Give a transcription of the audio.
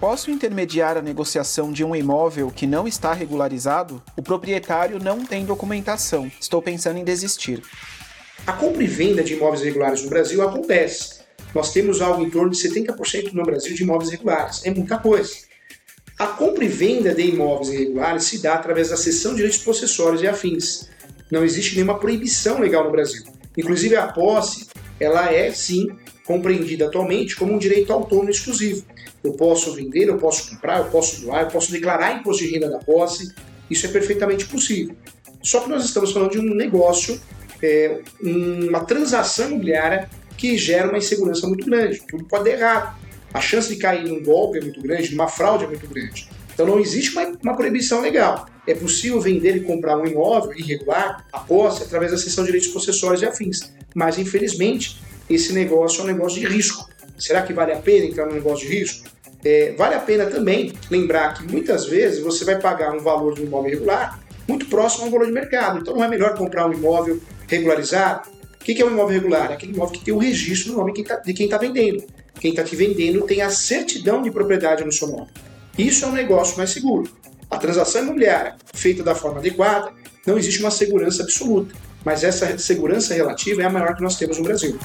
Posso intermediar a negociação de um imóvel que não está regularizado? O proprietário não tem documentação. Estou pensando em desistir. A compra e venda de imóveis regulares no Brasil acontece. Nós temos algo em torno de 70% no Brasil de imóveis regulares. É muita coisa. A compra e venda de imóveis irregulares se dá através da cessão de direitos possessórios e afins. Não existe nenhuma proibição legal no Brasil. Inclusive a posse, ela é sim compreendida atualmente como um direito autônomo exclusivo. Eu posso vender, eu posso comprar, eu posso doar, eu posso declarar imposto de renda da posse. Isso é perfeitamente possível. Só que nós estamos falando de um negócio, é, uma transação imobiliária que gera uma insegurança muito grande. Tudo pode dar errado. A chance de cair num golpe é muito grande, numa fraude é muito grande. Então não existe uma, uma proibição legal. É possível vender e comprar um imóvel irregular, a posse, através da cessão de direitos possessórios e afins. Mas, infelizmente, esse negócio é um negócio de risco. Será que vale a pena entrar no negócio de risco? É, vale a pena também lembrar que muitas vezes você vai pagar um valor de um imóvel regular muito próximo ao valor de mercado. Então não é melhor comprar um imóvel regularizado. O que é um imóvel regular? É aquele imóvel que tem o registro no nome de quem está tá vendendo. Quem está te vendendo tem a certidão de propriedade no seu nome. Isso é um negócio mais seguro. A transação imobiliária feita da forma adequada, não existe uma segurança absoluta, mas essa segurança relativa é a maior que nós temos no Brasil.